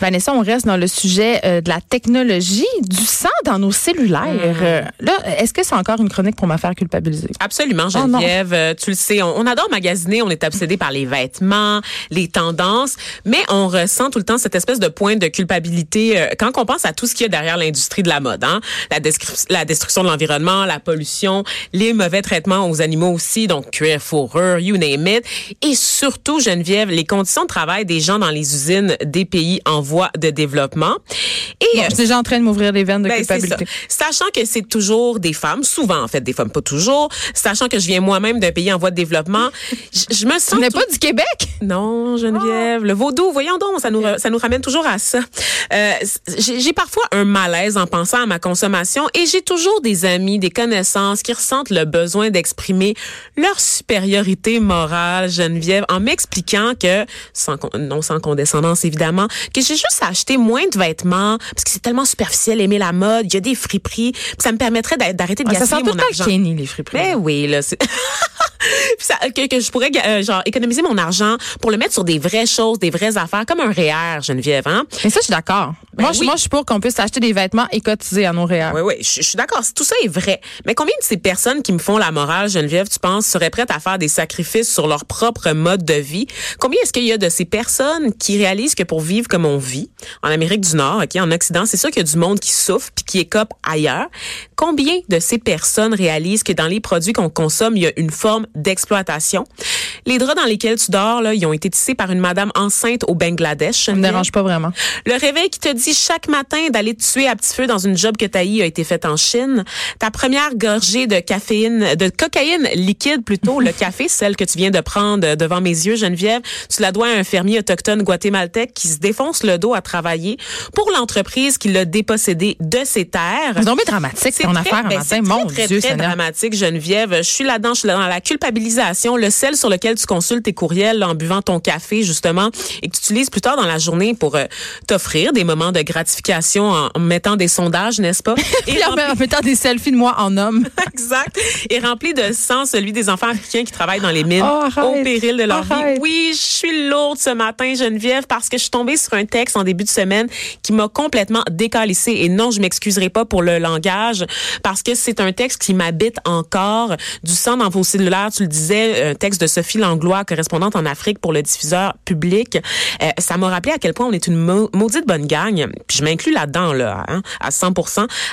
Vanessa, on reste dans le sujet euh, de la technologie, du sang dans nos cellulaires. Mm. Euh, là, est-ce que c'est encore une chronique pour me faire culpabiliser? Absolument, Oh. Geneviève. Euh, tu le sais, on, on adore magasiner, on est obsédé par les vêtements, les tendances, mais on ressent tout le temps cette espèce de point de culpabilité euh, quand on pense à tout ce qu'il y a derrière l'industrie de la mode. Hein? La, la destruction de l'environnement, la pollution, les mauvais traitements aux animaux aussi, donc cuir, fourrure, you name it. Et surtout, Geneviève, les conditions de travail des gens dans les usines des pays en voie de développement. Et Bon, je suis déjà en train de m'ouvrir les veines de ben, culpabilité. Sachant que c'est toujours des femmes, souvent en fait, des femmes pas toujours, sachant que je viens moi-même d'un pays en voie de développement, je, je me sens Tu n'es pas du Québec? non, Geneviève, le vaudou, voyons donc, ça nous ça nous ramène toujours à ça. Euh, j'ai parfois un malaise en pensant à ma consommation et j'ai toujours des amis, des connaissances qui ressentent le besoin d'exprimer leur supériorité morale, Geneviève, en m'expliquant que sans non sans condescendance évidemment, que j'ai juste acheté moins de vêtements parce que c'est tellement superficiel aimer la mode, il y a des friperies, ça me permettrait d'a- d'arrêter de Ah, ça gaspiller sent tout mon argent. le Kenny, les friperies. Ben oui, là. c'est- ça, que, que je pourrais euh, genre économiser mon argent pour le mettre sur des vraies choses, des vraies affaires, comme un REER, Geneviève. Hein? Mais ça, je suis d'accord. Ben moi, je- moi, je suis pour qu'on puisse acheter des vêtements et cotiser à nos réels. Oui, oui, je, je suis d'accord. Tout ça est vrai. Mais combien de ces personnes qui me font la morale, Geneviève, tu penses, seraient prêtes à faire des sacrifices sur leur propre mode de vie? Combien est-ce qu'il y a de ces personnes qui réalisent que pour vivre comme on vit, en Amérique du Nord, ok, en Occident, c'est sûr qu'il y a du monde qui souffre puis qui écope ailleurs. Combien de ces personnes réalisent que dans les produits qu'on consomme, il y a une forme d'exploitation? Les draps dans lesquels tu dors, là, ils ont été tissés par une madame enceinte au Bangladesh. Ça me dérange pas vraiment. Le réveil qui te dit chaque matin d'aller te tuer à petit feu dans une job que t'as a été faite en Chine. Ta première gorgée de caféine, de cocaïne liquide plutôt, le café, celle que tu viens de prendre devant mes yeux, Geneviève, tu la dois à un fermier autochtone guatémaltèque qui se défonce le dos à travailler pour l'entreprise qui l'a dépossédé de ses terres. C'est tombé dramatique, ton affaire ben, matin. Mon très, Dieu, très dramatique, Geneviève. Je suis là-dedans, je suis dans la culpabilisation, le sel sur lequel tu consultes tes courriels là, en buvant ton café, justement, et que tu utilises plus tard dans la journée pour euh, t'offrir des moments de gratification en, mettant des sondages, n'est-ce pas? Et rempli- en mettant des selfies de moi en homme. exact. Et rempli de sang, celui des enfants africains qui travaillent dans les mines Oh, au péril de leur Arrête. vie. Oui, je suis lourde ce matin, Geneviève, parce que je suis tombée sur un texte en début de semaine qui m'a complètement décalissé. Et non, je m'excuserai pas pour le langage, parce que c'est un texte qui m'habite encore. Du sang dans vos cellulaires, tu le disais, un texte de Sophie Langlois, correspondante en Afrique pour le diffuseur public. Euh, ça m'a rappelé à quel point on est une mau- maudite bonne gang. Puis je m'inclus là-dedans, là, hein, à 100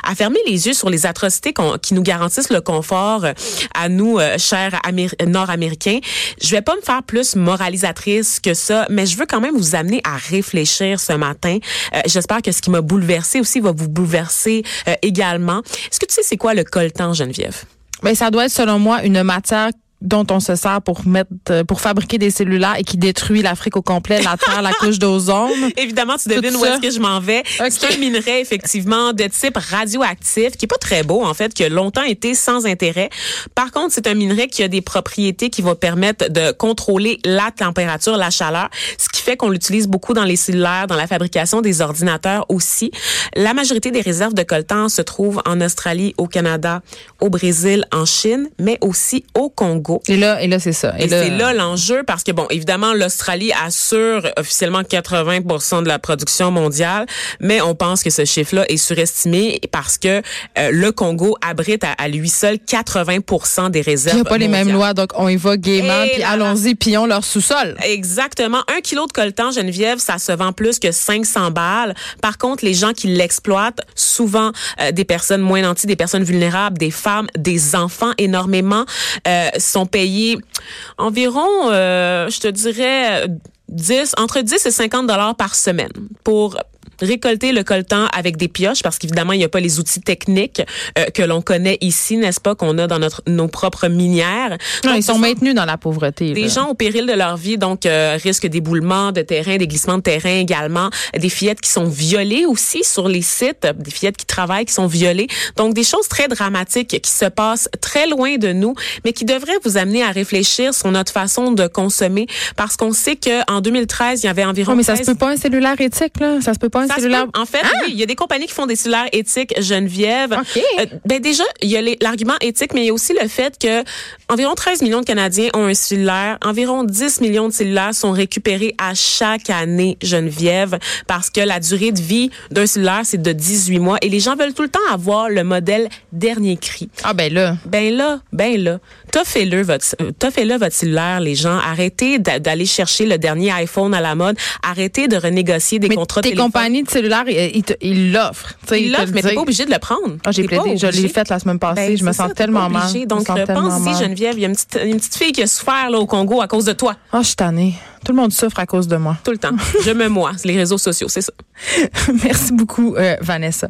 à fermer les yeux sur les atrocités qui nous garantissent le confort euh, à nous, euh, chers Améri- Nord-Américains. Je vais pas me faire plus moralisatrice que ça, mais je veux quand même vous amener à réfléchir ce matin. J'espère que ce qui m'a bouleversé aussi va vous bouleverser également. Est-ce que tu sais c'est quoi le coltan, Geneviève? Ben, ça doit être, selon moi, une matière dont on se sert pour mettre euh, pour fabriquer des cellulaires et qui détruit l'Afrique au complet, la terre, la couche d'ozone. Évidemment, tu devines où est-ce que je m'en vais. C'est un minerai, effectivement, de type radioactif, qui est pas très beau, en fait, qui a longtemps été sans intérêt. Par contre, c'est un minerai qui a des propriétés qui vont permettre de contrôler la température, la chaleur, ce qui fait qu'on l'utilise beaucoup dans les cellulaires, dans la fabrication des ordinateurs aussi. La majorité des réserves de coltan se trouvent en Australie, au Canada, au Brésil, en Chine, mais aussi au Congo. Et là, et là, c'est ça. Et c'est là l'enjeu parce que bon, évidemment, l'Australie assure officiellement 80% de la production mondiale, mais on pense que ce chiffre-là est surestimé parce que euh, le Congo abrite à, à lui seul 80 des réserves. Il n'y a pas les mêmes mondiales. lois, donc on y va gaiement, Et puis allons-y, pillons leur sous-sol. Exactement. Un kilo de coltan, Geneviève, ça se vend plus que 500 balles. Par contre, les gens qui l'exploitent, souvent euh, des personnes moins nanties, des personnes vulnérables, des femmes, des enfants énormément, euh, sont payés environ, euh, je te dirais, 10, entre 10 et 50 dollars par semaine pour récolter le coltan avec des pioches parce qu'évidemment, il n'y a pas les outils techniques euh, que l'on connaît ici, n'est-ce pas, qu'on a dans notre nos propres minières. Non, Donc, ils sont maintenus dans la pauvreté. des là. gens au péril de leur vie, donc euh, risque d'éboulement de terrain, des glissements de terrain également, des fillettes qui sont violées aussi sur les sites, des fillettes qui travaillent, qui sont violées. Donc des choses très dramatiques qui se passent très loin de nous, mais qui devraient vous amener à réfléchir sur notre façon de consommer, parce qu'on sait que en 2013, il y avait environ Oh, mais ça se 13 peut pas un cellulaire éthique, là. Ça se peut pas ça cellulaire. En fait, oui, il y a des compagnies qui font des cellulaires éthiques, Geneviève. OK. Euh, ben déjà, il y a l'argument éthique, mais il y a aussi le fait que environ 13 millions de Canadiens ont un cellulaire. Environ 10 millions de cellulaires sont récupérés à chaque année, Geneviève, parce que la durée de vie d'un cellulaire, c'est de 18 mois. Et les gens veulent tout le temps avoir le modèle dernier cri. Ah ben là. Ben là, ben là, toffez-le votre, toffez-le votre cellulaire, les gens. Arrêtez d'a- d'aller chercher le dernier iPhone à la mode. Arrêtez de renégocier des Mais contrats téléphoniques. Compagnies de cellulaire, ils l'offrent. Ils te l'offre, le mais t'es pas obligé de le prendre. Ah, j'ai plaidé, je l'ai obligé. fait la semaine passée. Ben, je me sens ça, tellement mal. Donc, pense-y. Geneviève, il y a une petite, une petite fille qui a souffert là, au Congo à cause de toi. Ah, je suis tannée. Tout le monde souffre à cause de moi. Tout le temps. Je me moi. Les réseaux sociaux, c'est ça. Merci beaucoup, euh, Vanessa.